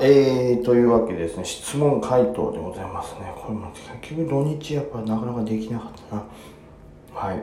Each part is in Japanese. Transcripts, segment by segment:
えー、というわけでですね、質問回答でございますね。これも結局土日やっぱなかなかできなかったな。はい。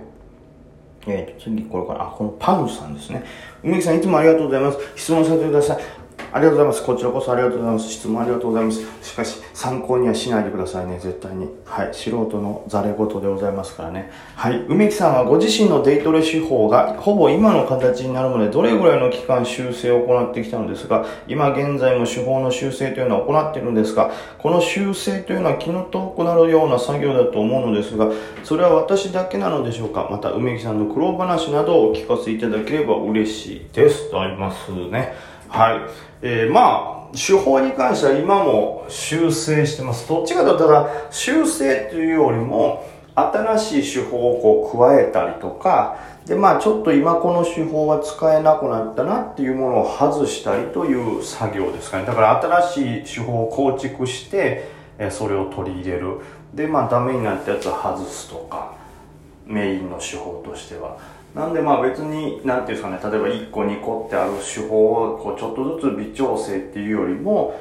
えーと、次これから、あ、このパヌさんですね。梅木さんいつもありがとうございます。質問させてください。ありがとうございます。こちらこそありがとうございます。質問ありがとうございます。しかし、参考にはしないでくださいね、絶対に。はい。素人のザレ言でございますからね。はい。梅木さんはご自身のデイトレ手法がほぼ今の形になるまでどれぐらいの期間修正を行ってきたのですが、今現在も手法の修正というのは行っているんですが、この修正というのは気の遠くなるような作業だと思うのですが、それは私だけなのでしょうか？また、梅木さんの苦労話などをお聞かせいただければ嬉しいです。とありますね。はい。えー、まあ、手法に関しては今も修正してます。どっちかというと、ただ、修正というよりも、新しい手法をこう加えたりとか、で、まあちょっと今この手法は使えなくなったなっていうものを外したりという作業ですかね。だから新しい手法を構築して、それを取り入れる。で、まあダメになったやつは外すとか、メインの手法としては。なんでまあ別に、なんていうんですかね、例えば1個2個ってある手法をこうちょっとずつ微調整っていうよりも、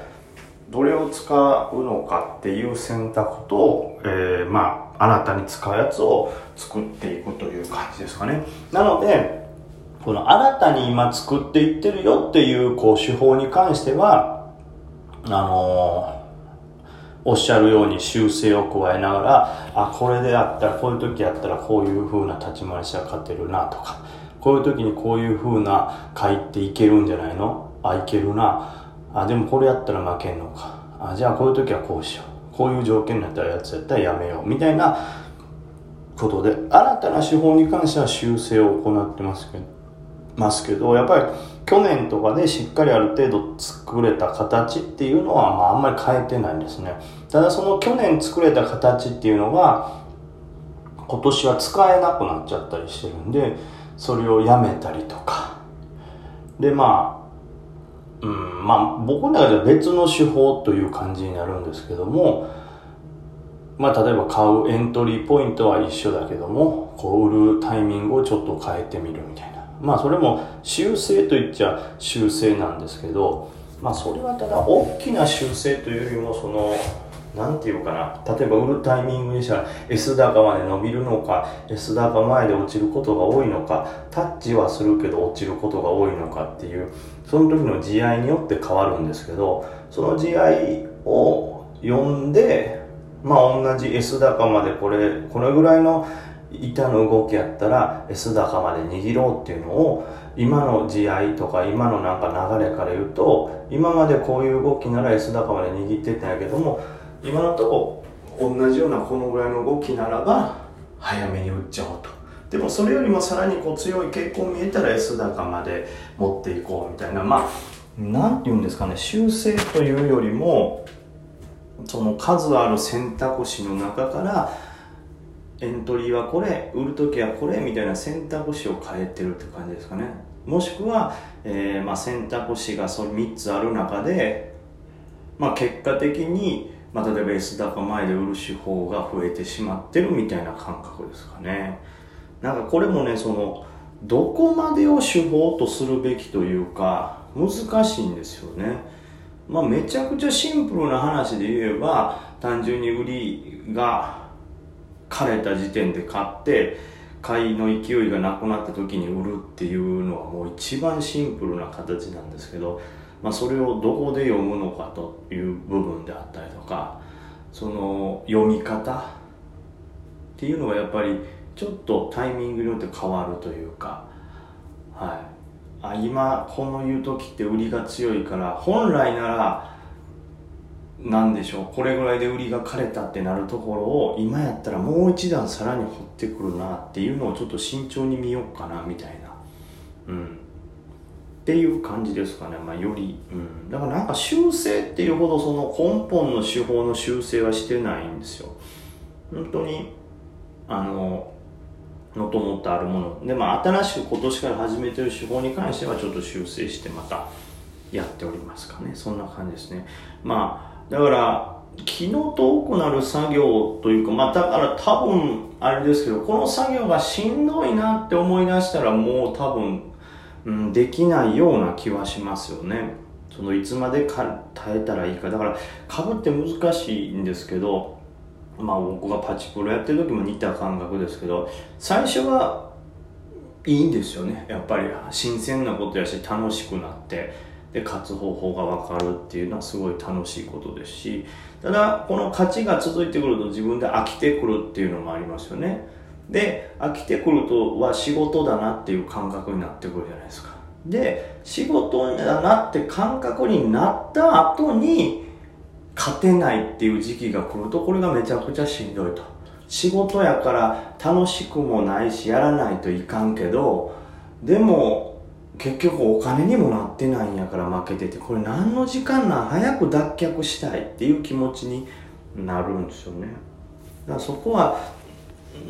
どれを使うのかっていう選択と、えー、まあ、新たに使うやつを作っていくという感じですかね。なので、この新たに今作っていってるよっていうこう手法に関しては、あのーおっしゃるように修正を加えながら、あ、これであったら、こういう時やったらこういう風な立ち回りしたら勝てるなとか、こういう時にこういう風な回っていけるんじゃないの？あ、いけるな。あ、でもこれやったら負けんのか。あ、じゃあこういう時はこうしよう。こういう条件になったらやつやったらやめよう。みたいなことで、新たな手法に関しては修正を行ってますけど、ますけど、やっぱり去年とかでしっかりある程度作れた形っていうのは、まああんまり変えてないんですね。ただその去年作れた形っていうのが、今年は使えなくなっちゃったりしてるんで、それをやめたりとか。で、まあ、うん、まあ僕の中では別の手法という感じになるんですけども、まあ例えば買うエントリーポイントは一緒だけども、こう売るタイミングをちょっと変えてみるみたいな。まあそれも修正と言っちゃ修正なんですけど、まあそれはただ大きな修正というよりもその、なんていうかな、例えば売るタイミングにしたら S 高まで伸びるのか、S 高前で落ちることが多いのか、タッチはするけど落ちることが多いのかっていう、その時の地合いによって変わるんですけど、その地合いを読んで、まあ同じ S 高までこれ、これぐらいの板の動きやったら S 高まで握ろうっていうのを今の地合いとか今のなんか流れから言うと今までこういう動きなら S 高まで握ってたんやけども今のとこ同じようなこのぐらいの動きならば早めに打っちゃおうと。でもそれよりもさらにこう強い傾向見えたら S 高まで持っていこうみたいな。まあ何て言うんですかね修正というよりもその数ある選択肢の中からエントリーはこれ売る時はこれみたいな選択肢を変えてるって感じですかね。もしくは、えー、まあ、選択肢がその3つある中で、まあ、結果的に、まあ、例えば S 高前で売る手法が増えてしまってるみたいな感覚ですかね。なんかこれもねそのどこまでを手法とするべきというか難しいんですよね。まあめちゃくちゃシンプルな話で言えば単純に売りが枯れた時点で買って買いの勢いがなくなった時に売るっていうのはもう一番シンプルな形なんですけど、まあ、それをどこで読むのかという部分であったりとかその読み方っていうのがやっぱりちょっとタイミングによって変わるというか、はい、あ今この言う時って売りが強いから本来ならなんでしょう。これぐらいで売りが枯れたってなるところを今やったらもう一段さらに掘ってくるなっていうのをちょっと慎重に見ようかなみたいな。うん。っていう感じですかね。まあより。うん。だからなんか修正っていうほどその根本の手法の修正はしてないんですよ。本当にあののともとあるもの。でまあ新しく今年から始めてる手法に関してはちょっと修正してまたやっておりますかね。そんな感じですね。まあだから気の遠くなる作業というか、まあだから多分あれですけど、この作業がしんどいなって思い出したらもう多分、うん、できないような気はしますよね。そのいつまでか耐えたらいいかだから株って難しいんですけどまあ僕がパチプロやってる時も似た感覚ですけど最初はいいんですよねやっぱり新鮮なことやし楽しくなってで勝つ方法が分かるっていうのはすごい楽しいことですしただこの勝ちが続いてくると自分で飽きてくるっていうのもありますよね。で飽きてくるとは仕事だなっていう感覚になってくるじゃないですか。で仕事だなって感覚になった後に勝てないっていう時期が来るとこれがめちゃくちゃしんどいと。仕事やから楽しくもないしやらないといかんけどでも結局お金にもなってないんやから負けててこれ何の時間なん？早く脱却したいっていう気持ちになるんですよね。だからそこは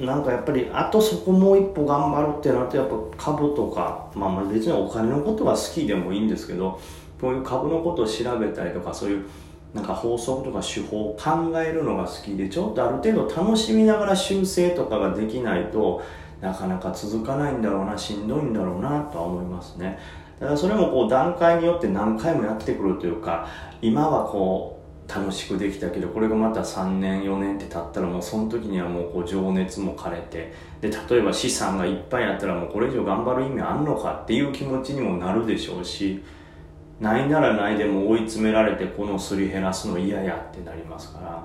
なんかやっぱりあとそこもう一歩頑張るってなるとやっぱ株とか、まあ、まあ別にお金のことは好きでもいいんですけどこういう株のことを調べたりとかそういうなんか法則とか手法を考えるのが好きでちょっとある程度楽しみながら修正とかができないとなかなか続かないんだろうなしんどいんだろうなとは思いますね。だからそれもこう段階によって何回もやってくるというか今はこう楽しくできたけどこれがまた3年4年って経ったらもうその時にはもうこう情熱も枯れてで例えば資産がいっぱいあったらもうこれ以上頑張る意味あんのかっていう気持ちにもなるでしょうしないならないでも追い詰められてこのすり減らすの嫌やってなりますから。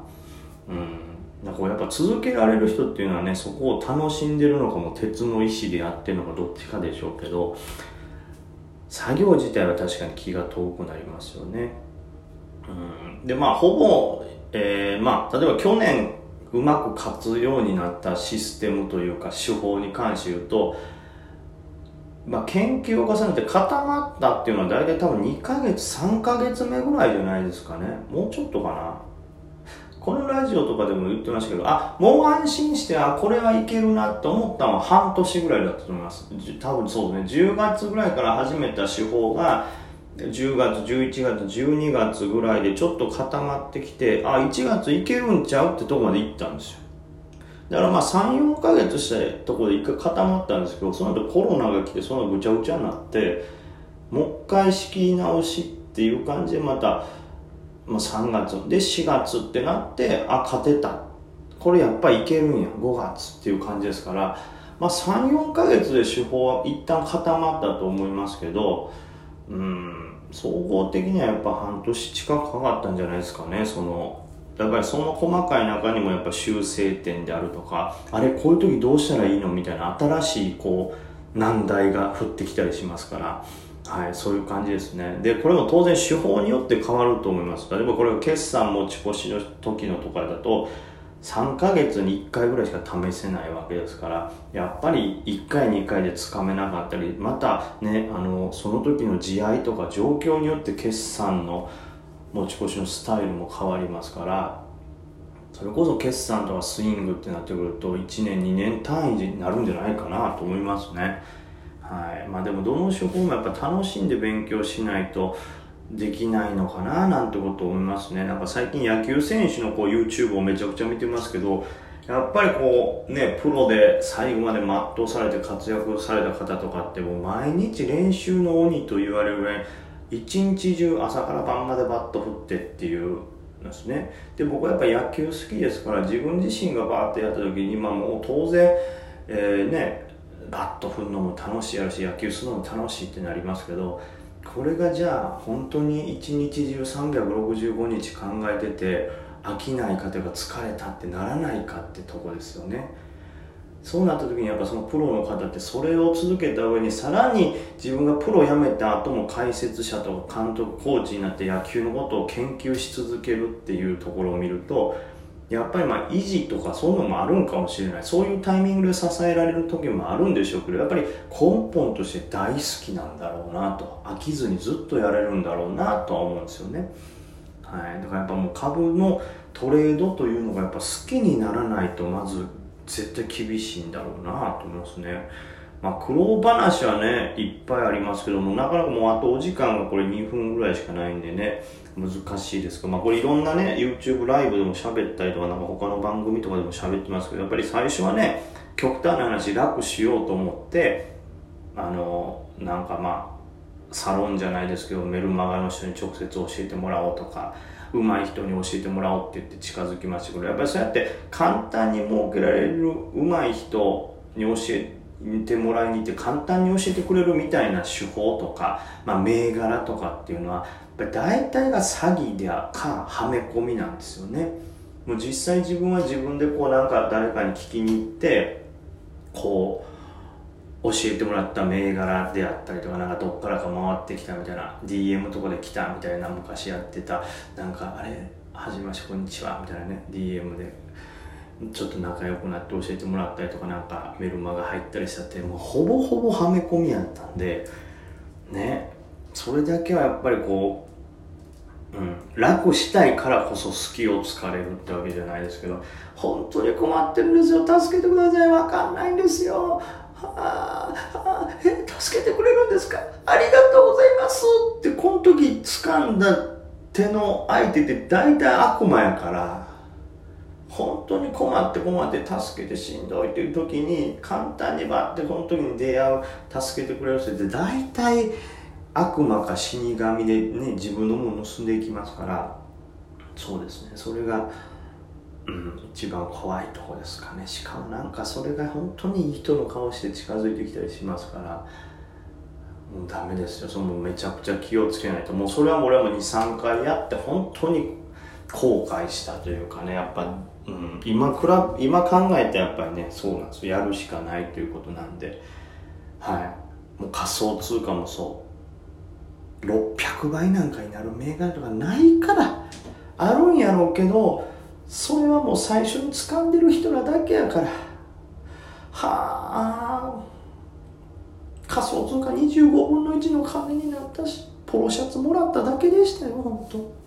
うん。だからやっぱ続けられる人っていうのはねそこを楽しんでるのかも鉄の意志でやってるのかどっちかでしょうけど作業自体は確かに気が遠くなりますよね。うん。でまあほぼ、えー、まあ例えば去年うまく勝つようになったシステムというか手法に関して言うとまあ、研究を重ねて固まったっていうのは大体多分2ヶ月3ヶ月目ぐらいじゃないですかね。もうちょっとかな。このラジオとかでも言ってましたけどあもう安心してあこれはいけるなと思ったのは半年ぐらいだったと思います。多分そうですね。10月ぐらいから始めた手法が10月11月12月ぐらいでちょっと固まってきてあ1月いけるんちゃうってとこまで行ったんですよ。だからまあ3、4ヶ月したところで一回固まったんですけど、その後コロナが来て、そのぐちゃぐちゃになって、もう一回仕切り直しっていう感じでまた、まあ、3月で4月ってなって、あ、勝てた。これやっぱいけるんや、5月っていう感じですから、まあ3、4ヶ月で手法は一旦固まったと思いますけど、うん、総合的にはやっぱ半年近くかかったんじゃないですかね、その、だからその細かい中にもやっぱ修正点であるとかあれこういう時どうしたらいいのみたいな新しいこう難題が降ってきたりしますから。はい、そういう感じですね。で、これも当然手法によって変わると思います。例えばこれが決算持ち越しの時のとかだと、3ヶ月に1回ぐらいしか試せないわけですから、やっぱり1回2回でつかめなかったり、またね、あの、その時の地合とか状況によって決算の持ち越しのスタイルも変わりますからそれこそ決算とかスイングってなってくると1年2年単位になるんじゃないかなと思いますねはい。まあでもどの手法もやっぱ楽しんで勉強しないとできないのかななんてことを思いますね。なんか最近野球選手のこう YouTube をめちゃくちゃ見てますけどやっぱりこうねプロで最後まで全うされて活躍された方とかってもう毎日練習の鬼と言われるぐらい一日中朝から晩までバット振ってっていうですね。で僕はやっぱ野球好きですから自分自身がバーってやった時にまあもう当然、えー、ねバット振るのも楽しいやるし野球するのも楽しいってなりますけどこれがじゃあ本当に一日中365日考えてて飽きないかというか疲れたってならないかってとこですよね。そうなった時にやっぱそのプロの方ってそれを続けた上にさらに自分がプロ辞めた後も解説者とか監督コーチになって野球のことを研究し続けるっていうところを見るとやっぱりまあ維持とかそういうのもあるんかもしれないそういうタイミングで支えられる時もあるんでしょうけどやっぱり根本として大好きなんだろうなと飽きずにずっとやれるんだろうなとは思うんですよね。はい、だからやっぱもう株のトレードというのがやっぱ好きにならないとまず絶対厳しいんだろうなと思いますね。まあ、苦労話はね、いっぱいありますけども、なかなかもうあとお時間がこれ2分ぐらいしかないんでね、難しいですけど、まあ、これいろんなね、YouTube ライブでも喋ったりとか、なんか他の番組とかでも喋ってますけど、やっぱり最初はね、極端な話楽しようと思って、あの、なんかまあ、サロンじゃないですけどメルマガの人に直接教えてもらおうとか上手い人に教えてもらおうって言って近づきましたけどやっぱりそうやって簡単に設けられる上手い人に教えてもらいに行って簡単に教えてくれるみたいな手法とか、まあ、銘柄とかっていうのはやっぱ大体が詐欺でかはめ込みなんですよね。もう実際自分は自分でこうなんか誰かに聞きに行ってこう教えてもらった銘柄であったりとかなんかどっからか回ってきたみたいな DM とかで来たみたいな昔やってたなんかあれはじめましてこんにちはみたいなね DM でちょっと仲良くなって教えてもらったりとかなんかメルマが入ったりしたってもうほぼほぼはめ込みやったんでねそれだけはやっぱりこう、うん、楽したいからこそ隙を突かれるってわけじゃないですけど本当に困ってるんですよ。助けてください。わかんないんですよ。ああえ助けてくれるんですか？ありがとうございます。ってこの時掴んだ手の相手って大体悪魔やから本当に困って困って助けてしんどいっていう時に簡単にバッてこの時に出会う助けてくれる人って大体悪魔か死神でね自分のものを盗んでいきますからそうですね。それがうん、一番怖いとこですかね。しかもなんかそれが本当にいい人の顔して近づいてきたりしますからもうダメですよ。そのめちゃくちゃ気をつけないと。もうそれは俺はもう23回やって本当に後悔したというかね。やっぱ、今くら今考えてやっぱりねそうなんですよ。やるしかないということなんで。はい。もう仮想通貨もそう。600倍なんかになる銘柄とかないからあるんやろうけどそれはもう最初に掴んでる人らだけやから。はあ。仮想通貨25分の1の金になったしポロシャツもらっただけでしたよ本当。